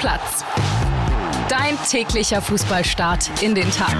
Platz. Dein täglicher Fußballstart in den Tag.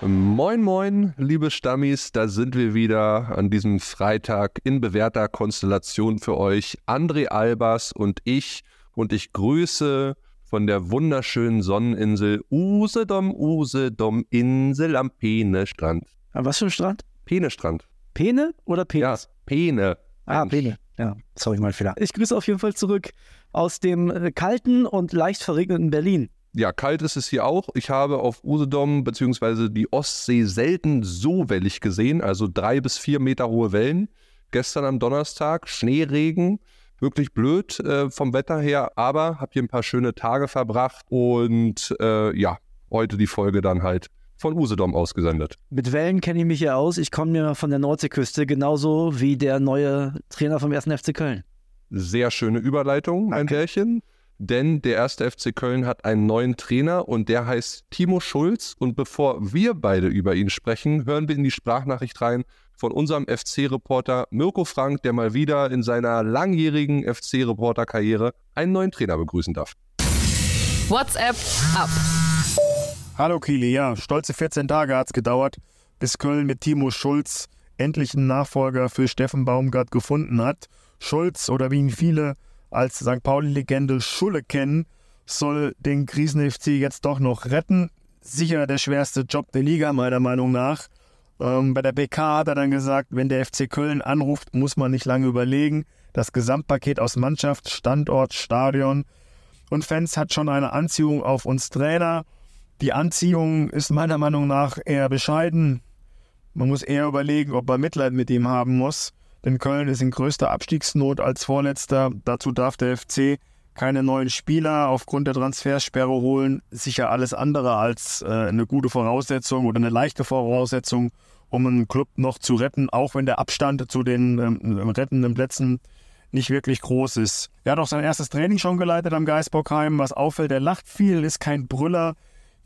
Moin, moin, liebe Stammis, da sind wir wieder an diesem Freitag in bewährter Konstellation für euch. André Albers und ich. Und ich grüße von der wunderschönen Sonneninsel Usedom, Usedom, Insel am Peene-Strand. An was für ein Strand? Peene-Strand. Pene oder Penis? Ja, Peene. Ah, Pene. Ja, sorry, mein Fehler. Ich grüße auf jeden Fall zurück aus dem äh, kalten und leicht verregneten Berlin. Ja, kalt ist es hier auch. Ich habe auf Usedom bzw. die Ostsee selten so wellig gesehen, also drei bis vier Meter hohe Wellen. Gestern am Donnerstag Schneeregen, wirklich blöd äh, vom Wetter her, aber habe hier ein paar schöne Tage verbracht und äh, ja, heute die Folge dann halt von Usedom ausgesendet. Mit Wellen kenne ich mich ja aus. Ich komme ja von der Nordseeküste, genauso wie der neue Trainer vom 1. FC Köln. Sehr schöne Überleitung, ein Pärchen. Denn der erste FC Köln hat einen neuen Trainer und der heißt Timo Schulz. Und bevor wir beide über ihn sprechen, hören wir in die Sprachnachricht rein von unserem FC-Reporter Mirko Frank, der mal wieder in seiner langjährigen FC-Reporter-Karriere einen neuen Trainer begrüßen darf. WhatsApp ab. Hallo Kili, ja, stolze 14 Tage hat es gedauert, bis Köln mit Timo Schulz endlich einen Nachfolger für Steffen Baumgart gefunden hat. Schulz oder wie ihn viele als St. Pauli-Legende Schulle kennen, soll den Krisen-FC jetzt doch noch retten. Sicher der schwerste Job der Liga, meiner Meinung nach. Ähm, bei der BK hat er dann gesagt, wenn der FC Köln anruft, muss man nicht lange überlegen. Das Gesamtpaket aus Mannschaft, Standort, Stadion und Fans hat schon eine Anziehung auf uns Trainer. Die Anziehung ist meiner Meinung nach eher bescheiden. Man muss eher überlegen, ob man Mitleid mit ihm haben muss denn Köln ist in größter Abstiegsnot als Vorletzter. Dazu darf der FC keine neuen Spieler aufgrund der Transfersperre holen. Sicher alles andere als äh, eine gute Voraussetzung oder eine leichte Voraussetzung, um einen Club noch zu retten, auch wenn der Abstand zu den ähm, rettenden Plätzen nicht wirklich groß ist. Er hat auch sein erstes Training schon geleitet am Geisbockheim. Was auffällt, er lacht viel, ist kein Brüller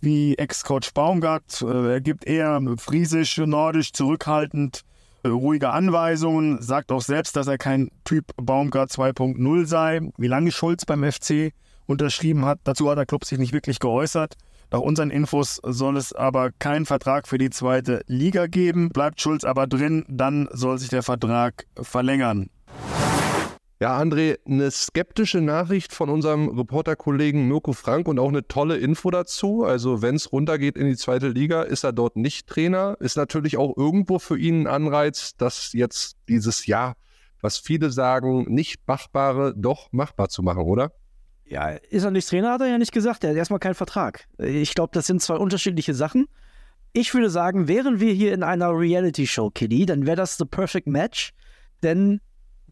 wie Ex-Coach Baumgart. Äh, er gibt eher friesisch, nordisch, zurückhaltend ruhige Anweisungen, sagt auch selbst, dass er kein Typ Baumgart 2.0 sei. Wie lange Schulz beim FC unterschrieben hat, dazu hat der Club sich nicht wirklich geäußert. Nach unseren Infos soll es aber keinen Vertrag für die zweite Liga geben. Bleibt Schulz aber drin, dann soll sich der Vertrag verlängern. Ja, André, eine skeptische Nachricht von unserem Reporterkollegen Mirko Frank und auch eine tolle Info dazu. Also, wenn es runtergeht in die zweite Liga, ist er dort nicht Trainer. Ist natürlich auch irgendwo für ihn ein Anreiz, dass jetzt dieses Jahr, was viele sagen, nicht machbare, doch machbar zu machen, oder? Ja, ist er nicht Trainer, hat er ja nicht gesagt. Er hat erstmal keinen Vertrag. Ich glaube, das sind zwei unterschiedliche Sachen. Ich würde sagen, wären wir hier in einer Reality-Show, Kiddy, dann wäre das the perfect match. Denn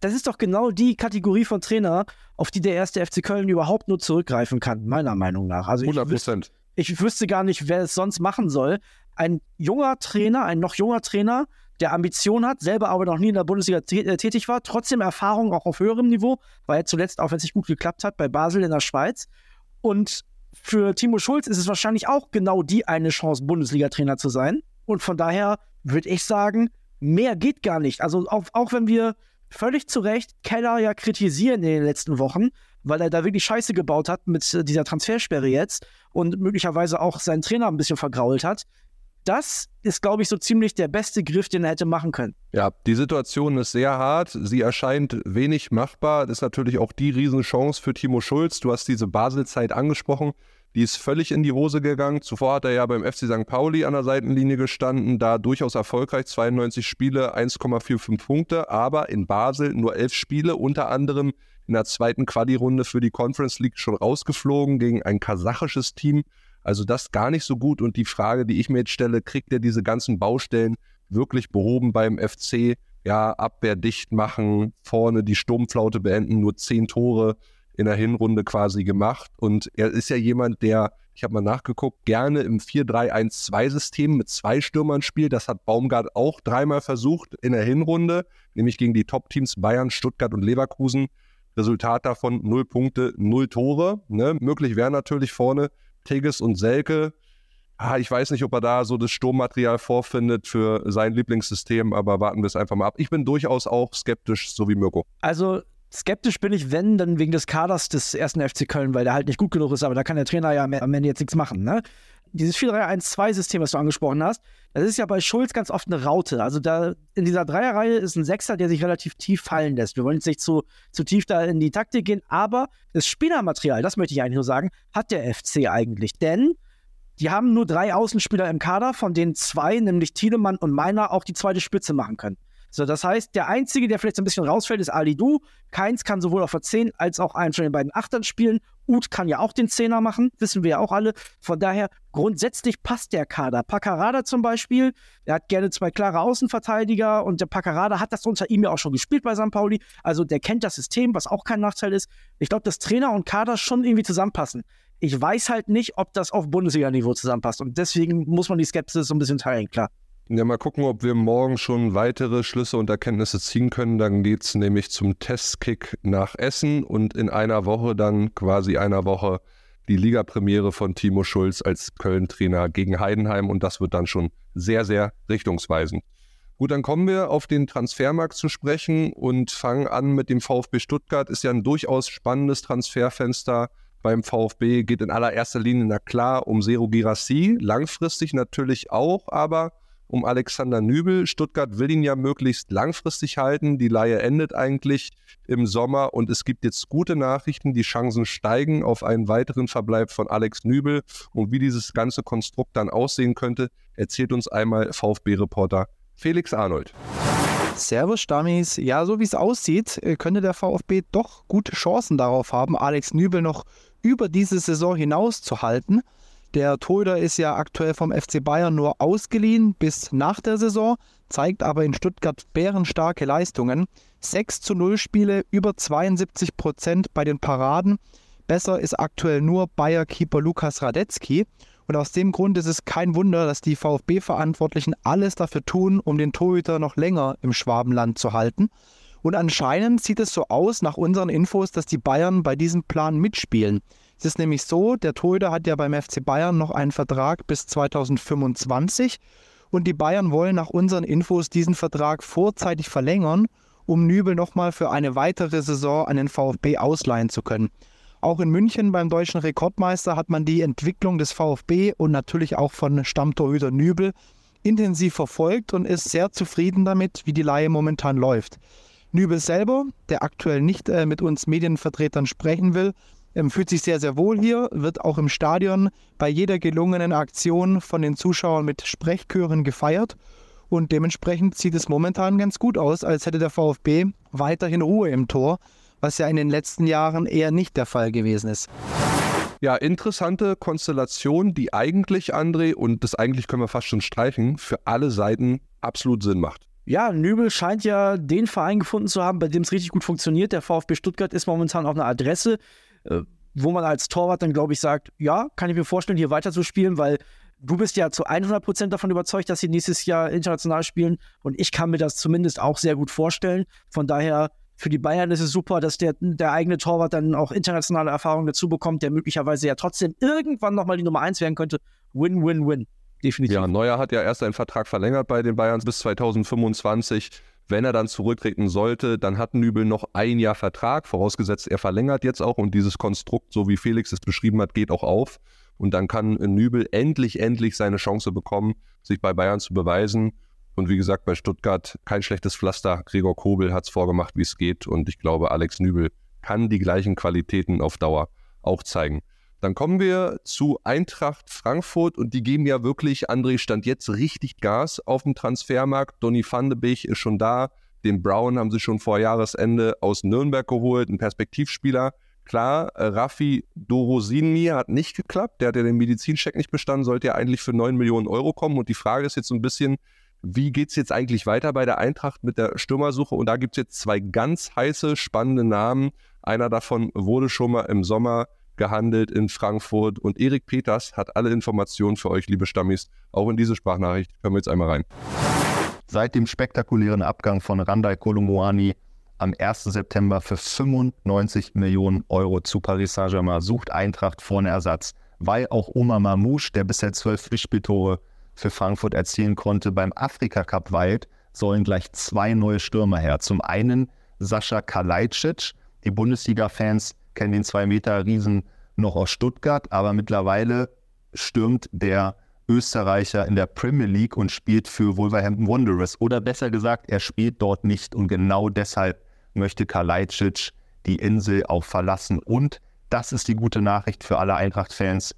das ist doch genau die Kategorie von Trainer, auf die der erste FC Köln überhaupt nur zurückgreifen kann, meiner Meinung nach. Also 100 Prozent. Ich, ich wüsste gar nicht, wer es sonst machen soll. Ein junger Trainer, ein noch junger Trainer, der Ambition hat, selber aber noch nie in der Bundesliga äh, tätig war, trotzdem Erfahrung auch auf höherem Niveau, weil er zuletzt, auch wenn es nicht gut geklappt hat, bei Basel in der Schweiz. Und für Timo Schulz ist es wahrscheinlich auch genau die eine Chance, Bundesliga-Trainer zu sein. Und von daher würde ich sagen, mehr geht gar nicht. Also auch, auch wenn wir völlig zu Recht Keller ja kritisieren in den letzten Wochen, weil er da wirklich Scheiße gebaut hat mit äh, dieser Transfersperre jetzt und möglicherweise auch seinen Trainer ein bisschen vergrault hat. Das ist, glaube ich, so ziemlich der beste Griff, den er hätte machen können. Ja, die Situation ist sehr hart. Sie erscheint wenig machbar. Das ist natürlich auch die Riesenchance für Timo Schulz. Du hast diese Baselzeit angesprochen. Die ist völlig in die Hose gegangen. Zuvor hat er ja beim FC St. Pauli an der Seitenlinie gestanden, da durchaus erfolgreich, 92 Spiele, 1,45 Punkte, aber in Basel nur 11 Spiele, unter anderem in der zweiten Quali-Runde für die Conference League schon rausgeflogen gegen ein kasachisches Team. Also das gar nicht so gut. Und die Frage, die ich mir jetzt stelle, kriegt er diese ganzen Baustellen wirklich behoben beim FC? Ja, Abwehr dicht machen, vorne die Sturmflaute beenden, nur 10 Tore in der Hinrunde quasi gemacht. Und er ist ja jemand, der, ich habe mal nachgeguckt, gerne im 4-3-1-2-System mit zwei Stürmern spielt. Das hat Baumgart auch dreimal versucht in der Hinrunde, nämlich gegen die Top-Teams Bayern, Stuttgart und Leverkusen. Resultat davon null Punkte, null Tore. Ne? Möglich wäre natürlich vorne Tigges und Selke. Ah, ich weiß nicht, ob er da so das Sturmmaterial vorfindet für sein Lieblingssystem, aber warten wir es einfach mal ab. Ich bin durchaus auch skeptisch, so wie Mirko. Also Skeptisch bin ich, wenn, dann wegen des Kaders des ersten FC Köln, weil der halt nicht gut genug ist, aber da kann der Trainer ja am Ende jetzt nichts machen. Ne? Dieses 4-3-1-2-System, was du angesprochen hast, das ist ja bei Schulz ganz oft eine Raute. Also da in dieser Dreierreihe ist ein Sechser, der sich relativ tief fallen lässt. Wir wollen jetzt nicht zu, zu tief da in die Taktik gehen, aber das Spielermaterial, das möchte ich eigentlich nur sagen, hat der FC eigentlich. Denn die haben nur drei Außenspieler im Kader, von denen zwei, nämlich Thielemann und Meiner, auch die zweite Spitze machen können. So, das heißt, der Einzige, der vielleicht so ein bisschen rausfällt, ist Ali Du. Keins kann sowohl auf der 10 als auch einen von den beiden Achtern spielen. Uth kann ja auch den Zehner machen, wissen wir ja auch alle. Von daher, grundsätzlich passt der Kader. Paccarada zum Beispiel, der hat gerne zwei klare Außenverteidiger und der Paccarada hat das unter ihm ja auch schon gespielt bei St. Pauli. Also der kennt das System, was auch kein Nachteil ist. Ich glaube, dass Trainer und Kader schon irgendwie zusammenpassen. Ich weiß halt nicht, ob das auf Bundesliga-Niveau zusammenpasst. Und deswegen muss man die Skepsis so ein bisschen teilen, klar. Ja, mal gucken, ob wir morgen schon weitere Schlüsse und Erkenntnisse ziehen können. Dann geht es nämlich zum Testkick nach Essen und in einer Woche dann quasi einer Woche die Ligapremiere von Timo Schulz als Köln-Trainer gegen Heidenheim und das wird dann schon sehr, sehr richtungsweisend. Gut, dann kommen wir auf den Transfermarkt zu sprechen und fangen an mit dem VfB Stuttgart. Ist ja ein durchaus spannendes Transferfenster beim VfB. Geht in allererster Linie, na klar, um Zero Girassi, langfristig natürlich auch, aber um Alexander Nübel. Stuttgart will ihn ja möglichst langfristig halten. Die Leihe endet eigentlich im Sommer und es gibt jetzt gute Nachrichten. Die Chancen steigen auf einen weiteren Verbleib von Alex Nübel. Und wie dieses ganze Konstrukt dann aussehen könnte, erzählt uns einmal VfB-Reporter Felix Arnold. Servus Stammis. Ja, so wie es aussieht, äh, könnte der VfB doch gute Chancen darauf haben, Alex Nübel noch über diese Saison hinaus zu halten. Der Torhüter ist ja aktuell vom FC Bayern nur ausgeliehen bis nach der Saison, zeigt aber in Stuttgart bärenstarke Leistungen. 6 zu 0 Spiele, über 72 Prozent bei den Paraden. Besser ist aktuell nur Bayer-Keeper Lukas Radetzky. Und aus dem Grund ist es kein Wunder, dass die VfB-Verantwortlichen alles dafür tun, um den Torhüter noch länger im Schwabenland zu halten. Und anscheinend sieht es so aus, nach unseren Infos, dass die Bayern bei diesem Plan mitspielen. Es ist nämlich so, der Torhüter hat ja beim FC Bayern noch einen Vertrag bis 2025 und die Bayern wollen nach unseren Infos diesen Vertrag vorzeitig verlängern, um Nübel nochmal für eine weitere Saison an den VfB ausleihen zu können. Auch in München beim deutschen Rekordmeister hat man die Entwicklung des VfB und natürlich auch von Stammtorhüter Nübel intensiv verfolgt und ist sehr zufrieden damit, wie die Leihe momentan läuft. Nübel selber, der aktuell nicht äh, mit uns Medienvertretern sprechen will, ähm, fühlt sich sehr, sehr wohl hier, wird auch im Stadion bei jeder gelungenen Aktion von den Zuschauern mit Sprechchören gefeiert. Und dementsprechend sieht es momentan ganz gut aus, als hätte der VfB weiterhin Ruhe im Tor, was ja in den letzten Jahren eher nicht der Fall gewesen ist. Ja, interessante Konstellation, die eigentlich, André, und das eigentlich können wir fast schon streichen, für alle Seiten absolut Sinn macht. Ja, Nübel scheint ja den Verein gefunden zu haben, bei dem es richtig gut funktioniert. Der VfB Stuttgart ist momentan auf einer Adresse, wo man als Torwart dann, glaube ich, sagt, ja, kann ich mir vorstellen, hier weiter zu spielen, weil du bist ja zu 100 Prozent davon überzeugt, dass sie nächstes Jahr international spielen und ich kann mir das zumindest auch sehr gut vorstellen. Von daher für die Bayern ist es super, dass der, der eigene Torwart dann auch internationale Erfahrung dazu bekommt, der möglicherweise ja trotzdem irgendwann nochmal die Nummer 1 werden könnte. Win, win, win. Definitiv. Ja, Neuer hat ja erst einen Vertrag verlängert bei den Bayern bis 2025. Wenn er dann zurücktreten sollte, dann hat Nübel noch ein Jahr Vertrag, vorausgesetzt er verlängert jetzt auch und dieses Konstrukt, so wie Felix es beschrieben hat, geht auch auf. Und dann kann Nübel endlich, endlich seine Chance bekommen, sich bei Bayern zu beweisen. Und wie gesagt, bei Stuttgart kein schlechtes Pflaster. Gregor Kobel hat es vorgemacht, wie es geht. Und ich glaube, Alex Nübel kann die gleichen Qualitäten auf Dauer auch zeigen. Dann kommen wir zu Eintracht Frankfurt und die geben ja wirklich, André stand jetzt richtig Gas auf dem Transfermarkt. Donny van de Beek ist schon da. Den Brown haben sie schon vor Jahresende aus Nürnberg geholt, ein Perspektivspieler. Klar, äh, Raffi Dorosini hat nicht geklappt. Der hat ja den Medizincheck nicht bestanden, sollte ja eigentlich für 9 Millionen Euro kommen. Und die Frage ist jetzt so ein bisschen, wie geht es jetzt eigentlich weiter bei der Eintracht mit der Stürmersuche? Und da gibt es jetzt zwei ganz heiße, spannende Namen. Einer davon wurde schon mal im Sommer gehandelt in Frankfurt. Und Erik Peters hat alle Informationen für euch, liebe Stammis, auch in diese Sprachnachricht. Hören wir jetzt einmal rein. Seit dem spektakulären Abgang von Randai Kolomouani am 1. September für 95 Millionen Euro zu Paris Saint-Germain sucht Eintracht vorne Ersatz, weil auch Omar Mamouche, der bisher zwölf Pflichtspieltore für Frankfurt erzielen konnte, beim Afrika Cup weilt, sollen gleich zwei neue Stürmer her. Zum einen Sascha Kalajdzic, Die Bundesliga-Fans kennen den 2-Meter-Riesen noch aus Stuttgart, aber mittlerweile stürmt der Österreicher in der Premier League und spielt für Wolverhampton Wanderers. Oder besser gesagt, er spielt dort nicht und genau deshalb möchte Kalajdzic die Insel auch verlassen. Und das ist die gute Nachricht für alle Eintracht-Fans.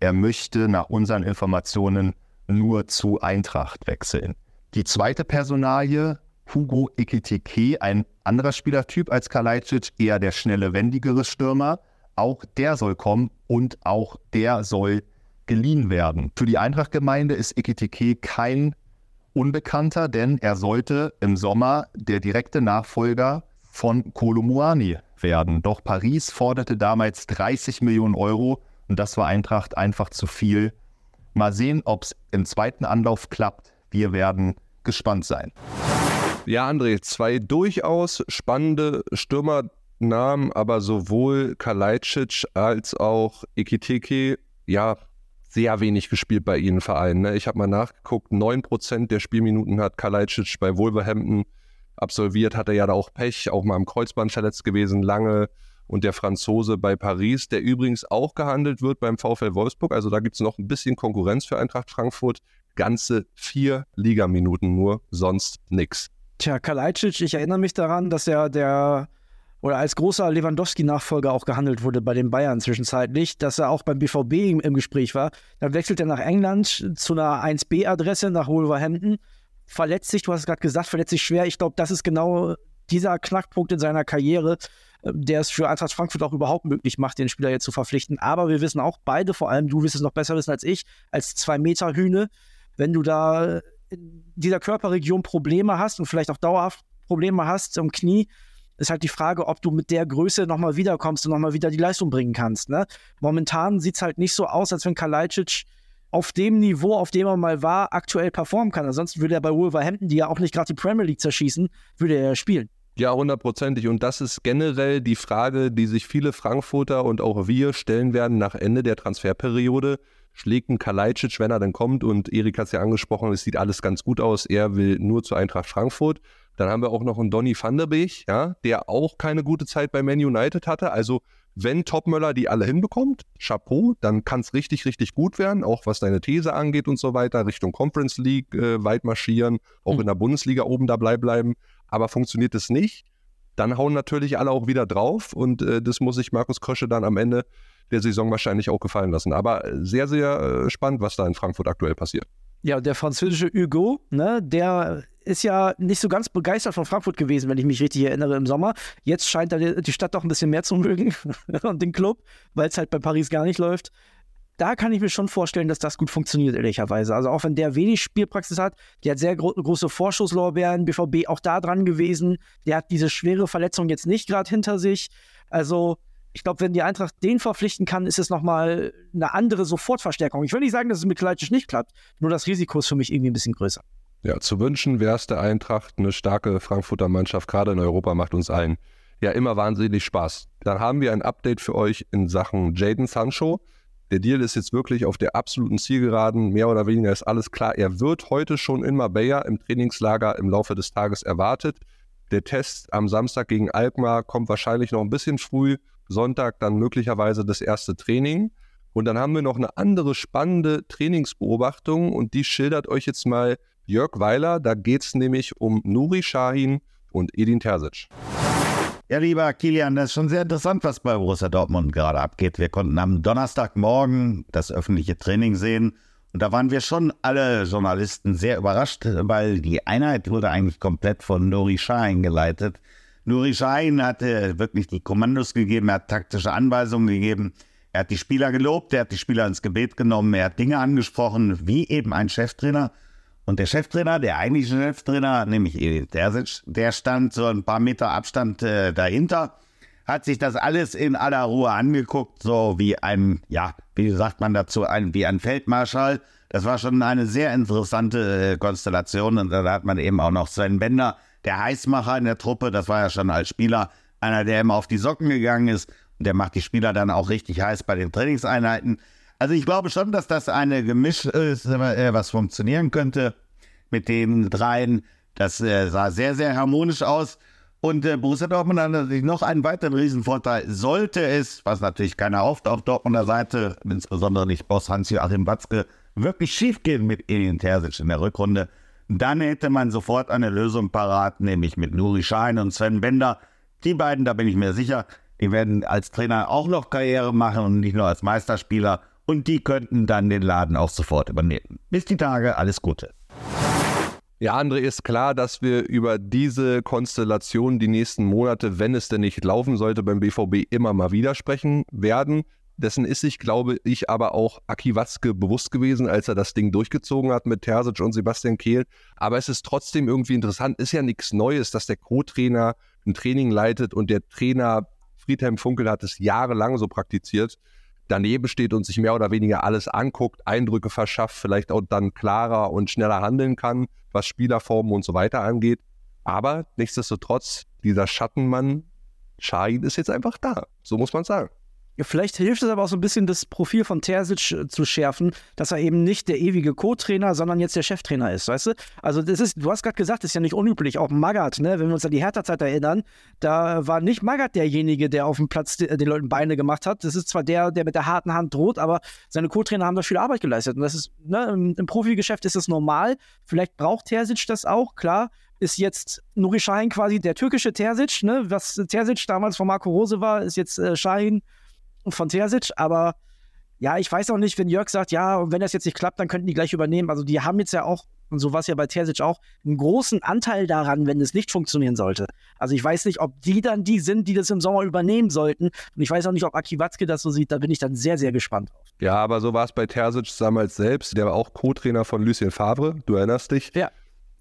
Er möchte nach unseren Informationen nur zu Eintracht wechseln. Die zweite Personalie, Hugo Ekitike, ein anderer Spielertyp als Kalajdzic, eher der schnelle, wendigere Stürmer. Auch der soll kommen und auch der soll geliehen werden. Für die Eintracht-Gemeinde ist Ekitike kein Unbekannter, denn er sollte im Sommer der direkte Nachfolger von Kolomuani werden. Doch Paris forderte damals 30 Millionen Euro und das war Eintracht einfach zu viel. Mal sehen, ob es im zweiten Anlauf klappt. Wir werden gespannt sein. Ja, André, zwei durchaus spannende Stürmernamen, aber sowohl Kalajdzic als auch Ikiteke, ja, sehr wenig gespielt bei ihnen Vereinen. Ne? Ich habe mal nachgeguckt, 9% der Spielminuten hat Kalajdzic bei Wolverhampton absolviert, hat er ja da auch Pech, auch mal am Kreuzband verletzt gewesen, lange. Und der Franzose bei Paris, der übrigens auch gehandelt wird beim VfL Wolfsburg. Also da gibt es noch ein bisschen Konkurrenz für Eintracht Frankfurt. Ganze vier Ligaminuten nur, sonst nichts. Tja, Kalajdzic, ich erinnere mich daran, dass er der oder als großer Lewandowski-Nachfolger auch gehandelt wurde bei den Bayern zwischenzeitlich, dass er auch beim BVB im, im Gespräch war. Dann wechselt er nach England zu einer 1B-Adresse nach Wolverhampton, verletzt sich, du hast es gerade gesagt, verletzt sich schwer. Ich glaube, das ist genau dieser Knackpunkt in seiner Karriere, äh, der es für Eintracht Frankfurt auch überhaupt möglich macht, den Spieler jetzt zu verpflichten. Aber wir wissen auch beide, vor allem du wirst es noch besser wissen als ich, als Zwei-Meter-Hühne, wenn du da dieser Körperregion Probleme hast und vielleicht auch dauerhaft Probleme hast am Knie, ist halt die Frage, ob du mit der Größe nochmal wiederkommst und nochmal wieder die Leistung bringen kannst. Ne? Momentan sieht es halt nicht so aus, als wenn Kalajdzic auf dem Niveau, auf dem er mal war, aktuell performen kann. Ansonsten würde er bei Wolverhampton, die ja auch nicht gerade die Premier League zerschießen, würde er ja spielen. Ja, hundertprozentig. Und das ist generell die Frage, die sich viele Frankfurter und auch wir stellen werden nach Ende der Transferperiode schlägt ein Kalajdzic, wenn er dann kommt. Und Erik hat es ja angesprochen, es sieht alles ganz gut aus. Er will nur zu Eintracht Frankfurt. Dann haben wir auch noch einen Donny van der Beek, ja, der auch keine gute Zeit bei Man United hatte. Also wenn Topmöller die alle hinbekommt, Chapeau, dann kann es richtig, richtig gut werden, auch was deine These angeht und so weiter, Richtung Conference League äh, weit marschieren, auch mhm. in der Bundesliga oben dabei bleiben. Aber funktioniert es nicht, dann hauen natürlich alle auch wieder drauf und äh, das muss sich Markus Krösche dann am Ende der Saison wahrscheinlich auch gefallen lassen. Aber sehr, sehr äh, spannend, was da in Frankfurt aktuell passiert. Ja, der französische Hugo, ne, der ist ja nicht so ganz begeistert von Frankfurt gewesen, wenn ich mich richtig erinnere, im Sommer. Jetzt scheint er die Stadt doch ein bisschen mehr zu mögen und den Club, weil es halt bei Paris gar nicht läuft. Da kann ich mir schon vorstellen, dass das gut funktioniert, ehrlicherweise. Also auch wenn der wenig Spielpraxis hat, der hat sehr gro große Vorschusslorbeeren, BVB auch da dran gewesen. Der hat diese schwere Verletzung jetzt nicht gerade hinter sich. Also ich glaube, wenn die Eintracht den verpflichten kann, ist es nochmal eine andere Sofortverstärkung. Ich will nicht sagen, dass es mit Kleitsch nicht klappt, nur das Risiko ist für mich irgendwie ein bisschen größer. Ja, zu wünschen wäre es der Eintracht, eine starke Frankfurter Mannschaft, gerade in Europa, macht uns allen ja immer wahnsinnig Spaß. Dann haben wir ein Update für euch in Sachen Jaden Sancho. Der Deal ist jetzt wirklich auf der absoluten Zielgeraden. Mehr oder weniger ist alles klar. Er wird heute schon in Marbella im Trainingslager im Laufe des Tages erwartet. Der Test am Samstag gegen Alkmaar kommt wahrscheinlich noch ein bisschen früh. Sonntag dann möglicherweise das erste Training. Und dann haben wir noch eine andere spannende Trainingsbeobachtung und die schildert euch jetzt mal Jörg Weiler. Da geht es nämlich um Nuri Shahin und Edin Terzic. Ja, lieber Kilian, das ist schon sehr interessant, was bei Borussia Dortmund gerade abgeht. Wir konnten am Donnerstagmorgen das öffentliche Training sehen und da waren wir schon alle Journalisten sehr überrascht, weil die Einheit wurde eigentlich komplett von Nuri Shahin geleitet. Nuri Sahin hatte wirklich die Kommandos gegeben, er hat taktische Anweisungen gegeben, er hat die Spieler gelobt, er hat die Spieler ins Gebet genommen, er hat Dinge angesprochen, wie eben ein Cheftrainer. Und der Cheftrainer, der eigentliche Cheftrainer, nämlich Edin Terzic, der stand so ein paar Meter Abstand äh, dahinter, hat sich das alles in aller Ruhe angeguckt, so wie ein, ja, wie sagt man dazu, ein, wie ein Feldmarschall. Das war schon eine sehr interessante äh, Konstellation und da hat man eben auch noch Sven Bender der Heißmacher in der Truppe, das war ja schon als Spieler einer, der immer auf die Socken gegangen ist und der macht die Spieler dann auch richtig heiß bei den Trainingseinheiten. Also ich glaube schon, dass das eine Gemisch ist, äh, was funktionieren könnte mit den dreien. Das äh, sah sehr, sehr harmonisch aus. Und äh, Borussia Dortmund hat natürlich noch einen weiteren Riesenvorteil. Sollte es, was natürlich keiner hofft auf Dortmunder Seite, insbesondere nicht Boss Hans-Joachim Watzke, wirklich schief gehen mit Edin Terzic in der Rückrunde, dann hätte man sofort eine Lösung parat, nämlich mit Nuri Schein und Sven Bender. Die beiden, da bin ich mir sicher, die werden als Trainer auch noch Karriere machen und nicht nur als Meisterspieler. Und die könnten dann den Laden auch sofort übernehmen. Bis die Tage, alles Gute. Ja, André, ist klar, dass wir über diese Konstellation die nächsten Monate, wenn es denn nicht laufen sollte, beim BVB immer mal wieder sprechen werden. Dessen ist sich, glaube ich, aber auch Aki Watzke bewusst gewesen, als er das Ding durchgezogen hat mit Terzic und Sebastian Kehl. Aber es ist trotzdem irgendwie interessant, ist ja nichts Neues, dass der Co-Trainer ein Training leitet und der Trainer Friedhelm Funkel hat es jahrelang so praktiziert daneben steht und sich mehr oder weniger alles anguckt, Eindrücke verschafft, vielleicht auch dann klarer und schneller handeln kann, was Spielerformen und so weiter angeht. Aber nichtsdestotrotz, dieser Schattenmann, Shahin ist jetzt einfach da. So muss man sagen. Vielleicht hilft es aber auch so ein bisschen, das Profil von Terzic äh, zu schärfen, dass er eben nicht der ewige Co-Trainer, sondern jetzt der Cheftrainer ist, weißt du? Also das ist, du hast gerade gesagt, das ist ja nicht unüblich, auch Magath, ne? wenn wir uns an die Hertha-Zeit erinnern, da war nicht Magath derjenige, der auf dem Platz den Leuten Beine gemacht hat. Das ist zwar der, der mit der harten Hand droht, aber seine Co-Trainer haben da viel Arbeit geleistet. Und das ist, ne, im, im Profigeschäft ist das normal. Vielleicht braucht Terzic das auch, klar ist jetzt Nuri Sahin quasi der türkische Terzic, ne? Was Terzic damals von Marco Rose war, ist jetzt äh, Sahin von Terzic, aber ja, ich weiß auch nicht, wenn Jörg sagt, ja, und wenn das jetzt nicht klappt, dann könnten die gleich übernehmen. Also die haben jetzt ja auch, und so war es ja bei Terzic auch, einen großen Anteil daran, wenn es nicht funktionieren sollte. Also ich weiß nicht, ob die dann die sind, die das im Sommer übernehmen sollten. Und ich weiß auch nicht, ob Aki Watzke das so sieht. Da bin ich dann sehr, sehr gespannt. Ja, aber so war es bei Terzic damals selbst. Der war auch Co-Trainer von Lucien Favre, du erinnerst dich. Ja.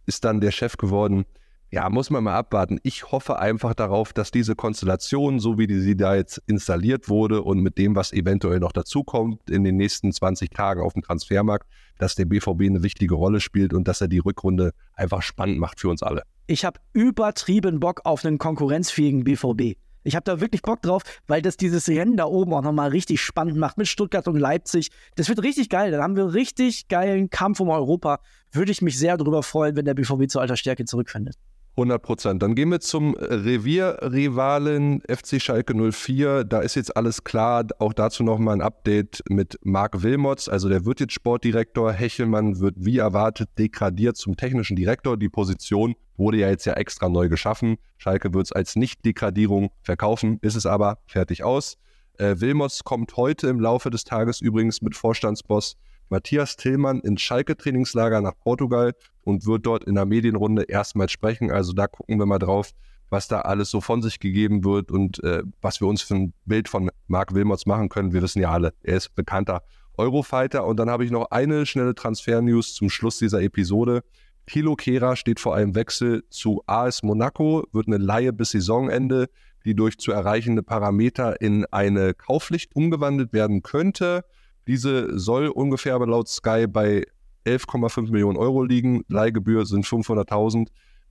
Ist dann der Chef geworden ja, muss man mal abwarten. Ich hoffe einfach darauf, dass diese Konstellation, so wie sie da jetzt installiert wurde und mit dem, was eventuell noch dazukommt in den nächsten 20 Tagen auf dem Transfermarkt, dass der BVB eine wichtige Rolle spielt und dass er die Rückrunde einfach spannend macht für uns alle. Ich habe übertrieben Bock auf einen konkurrenzfähigen BVB. Ich habe da wirklich Bock drauf, weil das dieses Rennen da oben auch nochmal richtig spannend macht mit Stuttgart und Leipzig. Das wird richtig geil. Dann haben wir richtig geilen Kampf um Europa. Würde ich mich sehr darüber freuen, wenn der BVB zu alter Stärke zurückfindet. 100 Prozent. Dann gehen wir zum Revierrivalen FC Schalke 04. Da ist jetzt alles klar. Auch dazu nochmal ein Update mit Marc Wilmots. Also der wird jetzt Sportdirektor. Hechelmann wird wie erwartet degradiert zum technischen Direktor. Die Position wurde ja jetzt ja extra neu geschaffen. Schalke wird es als Nicht-Degradierung verkaufen, ist es aber fertig aus. Äh, Wilmots kommt heute im Laufe des Tages übrigens mit Vorstandsboss Matthias Tillmann ins Schalke-Trainingslager nach Portugal und wird dort in der Medienrunde erstmals sprechen. Also da gucken wir mal drauf, was da alles so von sich gegeben wird und äh, was wir uns für ein Bild von Marc Wilmots machen können. Wir wissen ja alle, er ist bekannter Eurofighter. Und dann habe ich noch eine schnelle Transfer-News zum Schluss dieser Episode. Kilo Kera steht vor einem Wechsel zu AS Monaco, wird eine Laie bis Saisonende, die durch zu erreichende Parameter in eine Kaufpflicht umgewandelt werden könnte. Diese soll ungefähr laut Sky bei 11,5 Millionen Euro liegen. Leihgebühr sind 500.000.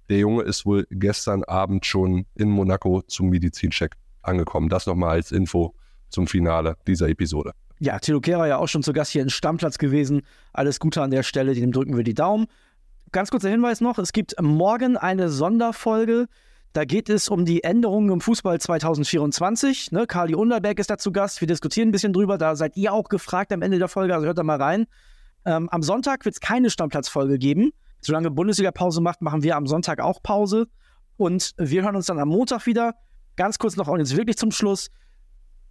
Der Junge ist wohl gestern Abend schon in Monaco zum Medizincheck angekommen. Das nochmal als Info zum Finale dieser Episode. Ja, Tilo Kehrer ja auch schon zu Gast hier in Stammplatz gewesen. Alles Gute an der Stelle, dem drücken wir die Daumen. Ganz kurzer Hinweis noch: Es gibt morgen eine Sonderfolge da geht es um die Änderungen im Fußball 2024. Ne, Kali Underberg ist da zu Gast. Wir diskutieren ein bisschen drüber. Da seid ihr auch gefragt am Ende der Folge, also hört da mal rein. Ähm, am Sonntag wird es keine Stammplatzfolge geben. Solange Bundesliga Pause macht, machen wir am Sonntag auch Pause. Und wir hören uns dann am Montag wieder. Ganz kurz noch und jetzt wirklich zum Schluss.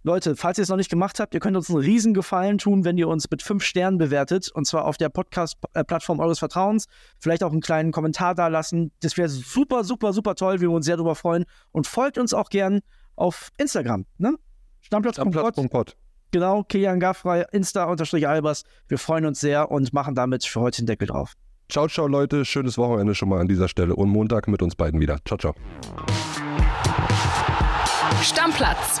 Leute, falls ihr es noch nicht gemacht habt, ihr könnt uns einen riesen Gefallen tun, wenn ihr uns mit fünf Sternen bewertet. Und zwar auf der Podcast-Plattform eures Vertrauens. Vielleicht auch einen kleinen Kommentar da lassen. Das wäre super, super, super toll. Wir würden uns sehr darüber freuen. Und folgt uns auch gern auf Instagram. Ne? Stammplatz.pod. Stammplatz genau, Kilian Gaffrey, Insta-Albers. Wir freuen uns sehr und machen damit für heute den Deckel drauf. Ciao, ciao, Leute. Schönes Wochenende schon mal an dieser Stelle und Montag mit uns beiden wieder. Ciao, ciao. Stammplatz